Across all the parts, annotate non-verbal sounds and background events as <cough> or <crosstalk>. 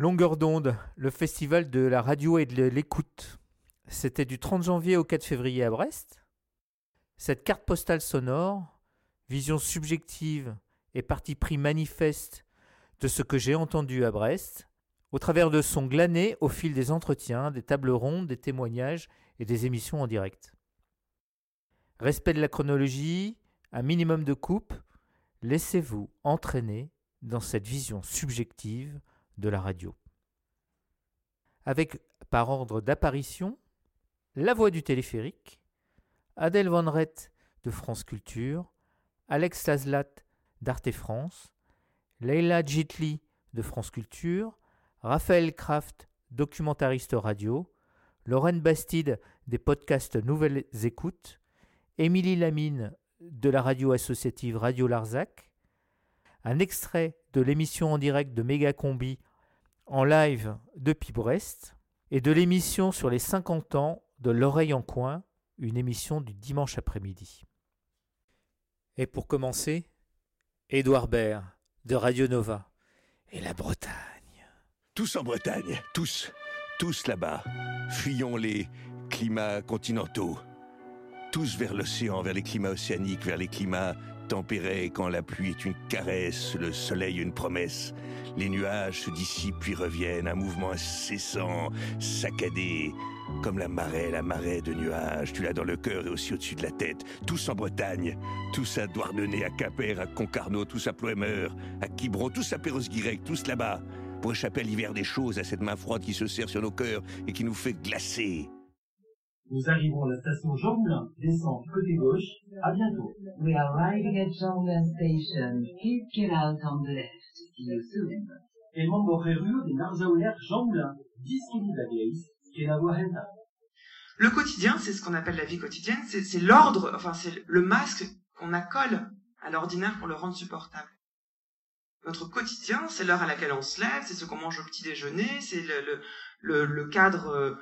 Longueur d'onde, le festival de la radio et de l'écoute. C'était du 30 janvier au 4 février à Brest. Cette carte postale sonore, vision subjective et parti pris manifeste de ce que j'ai entendu à Brest, au travers de son glané au fil des entretiens, des tables rondes, des témoignages et des émissions en direct. Respect de la chronologie, un minimum de coupe, laissez-vous entraîner dans cette vision subjective de la radio. Avec, par ordre d'apparition, la voix du téléphérique, Adèle Van Rett de France Culture, Alex Laslat d'Arte France, Leila Jitli de France Culture, Raphaël Kraft, documentariste radio, Lorraine Bastide des podcasts Nouvelles Écoutes, Émilie Lamine de la radio associative Radio Larzac, un extrait de l'émission en direct de Méga Combi en live depuis Brest et de l'émission sur les 50 ans de L'oreille en coin, une émission du dimanche après-midi. Et pour commencer, Édouard Baird de Radio Nova et la Bretagne. Tous en Bretagne, tous, tous là-bas. Fuyons les climats continentaux. Tous vers l'océan, vers les climats océaniques, vers les climats tempérés, quand la pluie est une caresse, le soleil une promesse. Les nuages se dissipent puis reviennent, un mouvement incessant, saccadé, comme la marée, la marée de nuages. Tu l'as dans le cœur et aussi au-dessus de la tête. Tous en Bretagne, tous à Douarnenez, à Quimper, à Concarneau, tous à Ploemeur, à Quiberon, tous à Perros-Guirec, tous là-bas, pour échapper à l'hiver des choses, à cette main froide qui se serre sur nos cœurs et qui nous fait glacer. Nous arrivons à la station Jean Moulin, descente côté gauche. À bientôt. We are arriving at Jean Moulin Station. Please get out on the left. See you soon. De Narzauler Jean Moulin, 10 km et la voie Le quotidien, c'est ce qu'on appelle la vie quotidienne, c'est l'ordre, enfin c'est le masque qu'on accole à l'ordinaire pour le rendre supportable. Notre quotidien, c'est l'heure à laquelle on se lève, c'est ce qu'on mange au petit déjeuner, c'est le, le, le, le, cadre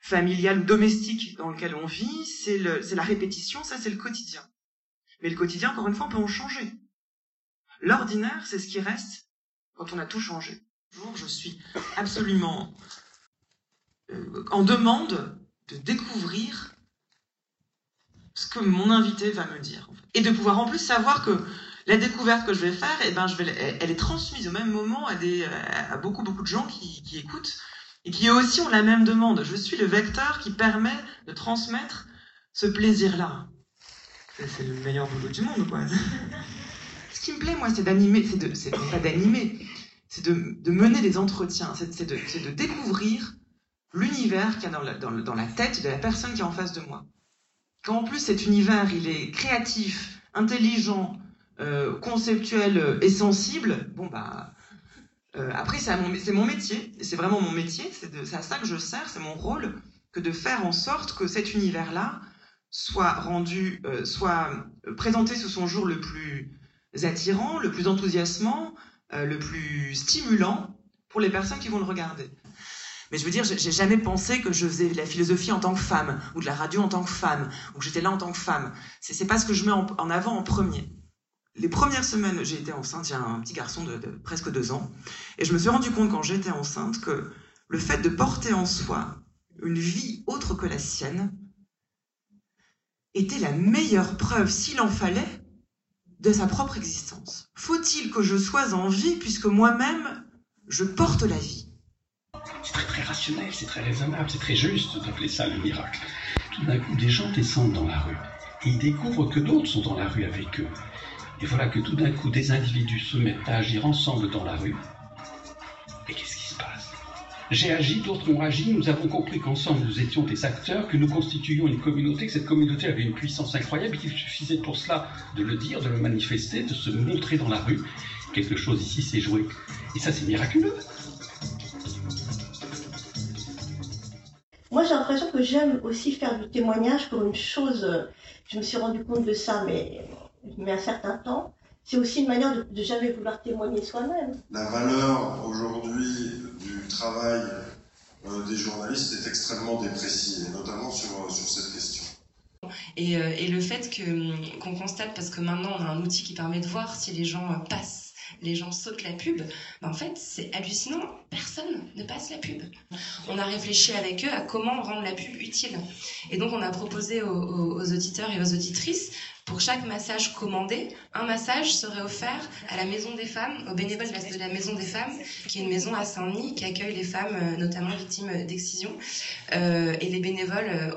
familial, domestique dans lequel on vit, c'est la répétition, ça c'est le quotidien. Mais le quotidien, encore une fois, on peut en changer. L'ordinaire, c'est ce qui reste quand on a tout changé. Je suis absolument euh, en demande de découvrir ce que mon invité va me dire. Et de pouvoir en plus savoir que la découverte que je vais faire, eh ben, je vais, elle est transmise au même moment à, des, à beaucoup, beaucoup de gens qui, qui écoutent et qui aussi ont la même demande. Je suis le vecteur qui permet de transmettre ce plaisir-là. C'est le meilleur boulot du monde, quoi. <laughs> Ce qui me plaît, moi, c'est d'animer, c'est pas d'animer, c'est de, mener des entretiens, c'est de, découvrir l'univers qu'il y a dans la, tête de la personne qui est en face de moi. Quand en plus cet univers, il est créatif, intelligent, euh, conceptuel et sensible, bon bah euh, après, c'est mon, métier, c'est vraiment mon métier, c'est à ça que je sers, c'est mon rôle, que de faire en sorte que cet univers-là soit rendu, euh, soit présenté sous son jour le plus attirant, le plus enthousiasmant, euh, le plus stimulant pour les personnes qui vont le regarder. Mais je veux dire, j'ai jamais pensé que je faisais de la philosophie en tant que femme, ou de la radio en tant que femme, ou que j'étais là en tant que femme. C'est pas ce que je mets en avant en premier les premières semaines, j'ai été enceinte, j'ai un petit garçon de, presque deux ans, et je me suis rendu compte quand j'étais enceinte que le fait de porter en soi une vie autre que la sienne était la meilleure preuve, s'il en fallait, de sa propre existence. Faut-il que je sois en vie puisque moi-même, je porte la vie? C'est très très rationnel, c'est très raisonnable, c'est très juste d'appeler ça le miracle. Tout d'un coup, des gens descendent dans la rue et ils découvrent que d'autres sont dans la rue avec eux. Et voilà que tout d'un coup, des individus se mettent à agir ensemble dans la rue. Et qu'est-ce qui se passe? J'ai agi, d'autres ont agi, nous avons compris qu'ensemble nous étions des acteurs, que nous constituions une communauté, que cette communauté avait une puissance incroyable et qu'il suffisait pour cela de le dire, de le manifester, de se montrer dans la rue. Quelque chose ici s'est joué. Et ça, c'est miraculeux. Moi, j'ai l'impression que j'aime aussi faire du témoignage pour une chose. Je me suis rendu compte de ça, mais mais un certain temps, c'est aussi une manière de, jamais vouloir témoigner soi-même. La valeur aujourd'hui du travail euh, des journalistes est extrêmement dépréciée, notamment sur, euh, sur cette question. Et, euh, et le fait que qu'on constate, parce que maintenant on a un outil qui permet de voir si les gens passent, les gens sautent la pub, ben en fait c'est hallucinant. Personne ne passe la pub. On a réfléchi avec eux à comment rendre la pub utile. Et donc on a proposé aux auditeurs et aux auditrices pour chaque massage commandé, un massage serait offert à la Maison des Femmes, aux bénévoles de la, Maison des Femmes, qui est une maison à Saint-Denis qui accueille les femmes, euh, notamment victimes d'excision. Euh, et les bénévoles euh,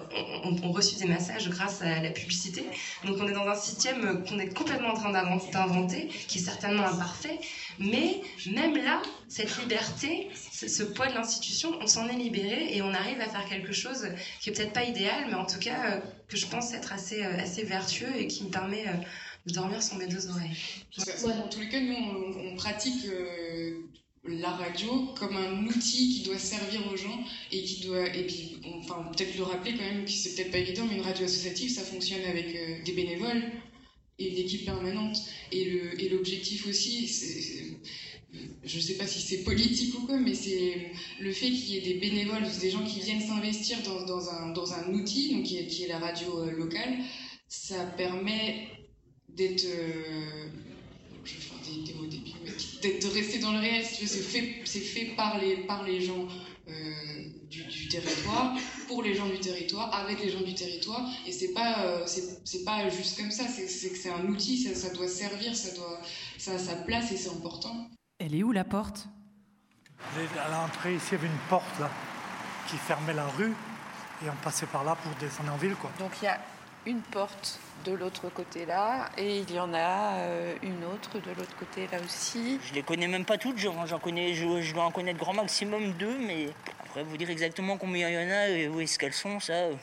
ont, ont- reçu des massages grâce à la publicité. Donc on est dans un système qu'on est complètement en train d'invent- d'inventer, qui est certainement imparfait, mais même là, cette liberté, ce, poids de l'institution, on s'en est libéré et on arrive à faire quelque chose qui est peut-être pas idéal, mais en tout cas euh, que je pense être assez, euh, assez vertueux et qui me permet euh, de dormir sur mes deux oreilles. Ouais, Dans tous les cas, nous, on, pratique la radio comme un outil qui doit servir aux gens et qui doit. Et enfin, peut-être le rappeler quand même, que c'est peut-être pas évident, mais une radio associative, ça fonctionne avec des bénévoles et une équipe permanente. Et l'objectif aussi, Je sais pas si c'est politique ou quoi, mais c'est le fait qu'il y ait des bénévoles, des gens qui viennent s'investir dans, un, outil, donc qui est, la radio euh, locale, ça permet d'être. euh, je vais faire des, des mots débiles, mais de rester dans le réel, c'est fait, par les, gens euh, du territoire, pour les gens du territoire, avec les gens du territoire, et c'est pas, euh, c'est, pas juste comme ça, c'est, que c'est un outil, ça, ça doit servir, ça, doit, ça a sa place et c'est important. Elle est où la porte? À l'entrée, ici, il y avait une porte là qui fermait la rue et on passait par là pour descendre en ville. Quoi. Donc il y a une porte de l'autre côté là et il y en a euh, une autre de l'autre côté là aussi. Je les connais même pas toutes, j'en j'en connais, je, je dois en connaître grand maximum deux, mais après vous dire exactement combien il y en a et où est-ce qu'elles sont, ça, euh,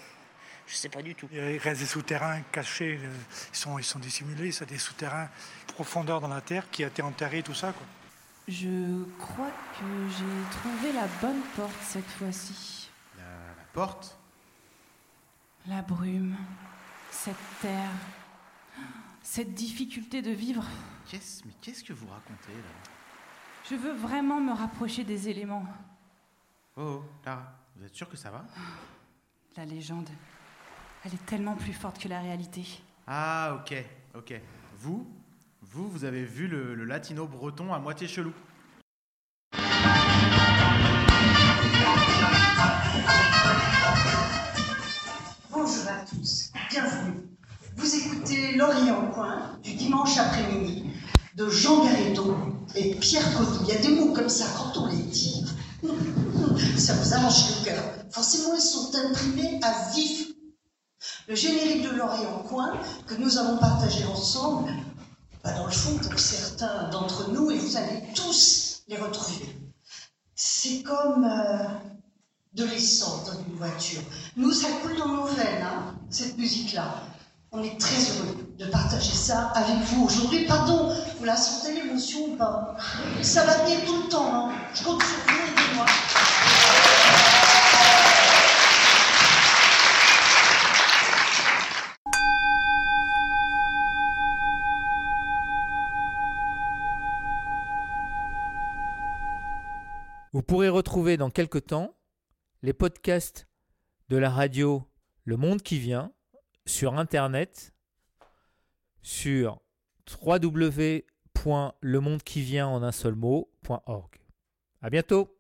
je sais pas du tout. Il reste des souterrains cachés, euh, ils sont, ils sont dissimulés, c'est des souterrains profondeur dans la terre qui a été enterré, tout ça. Quoi. Je crois que j'ai trouvé la bonne porte cette fois-ci. La, la porte? La brume, cette terre, cette difficulté de vivre. Qu'est-ce, Mais qu'est-ce que vous racontez là? Je veux vraiment me rapprocher des éléments. Oh, oh, Lara, vous êtes sûr que ça va? <gasps> La légende, elle est tellement plus forte que la réalité. Ah, ok, ok. Vous, vous, vous avez vu le, le latino breton à moitié chelou. Bonjour à tous, bienvenue. Vous écoutez L'Orient en coin du dimanche après-midi de Jean Garrido et Pierre Cotou. Il y a des mots comme ça, quand on les dit, ça vous arrache le cœur. Forcément, ils sont imprimés à vif. Le générique de L'Orient en coin que nous avons partagé ensemble, bah, dans le fond, pour certains d'entre nous, et vous allez tous les retrouver. C'est comme euh, de l'essence dans une voiture. Nous, ça coule dans nos veines, hein, cette musique-là. On est très heureux de partager ça avec vous aujourd'hui. Pardon, vous la sentez l'émotion ou pas? Ça va venir tout le temps, hein. Je compte pourrez retrouver dans quelque temps les podcasts de la radio Le Monde qui vient sur internet sur www.lemondequivient en un seul mot.org. À bientôt.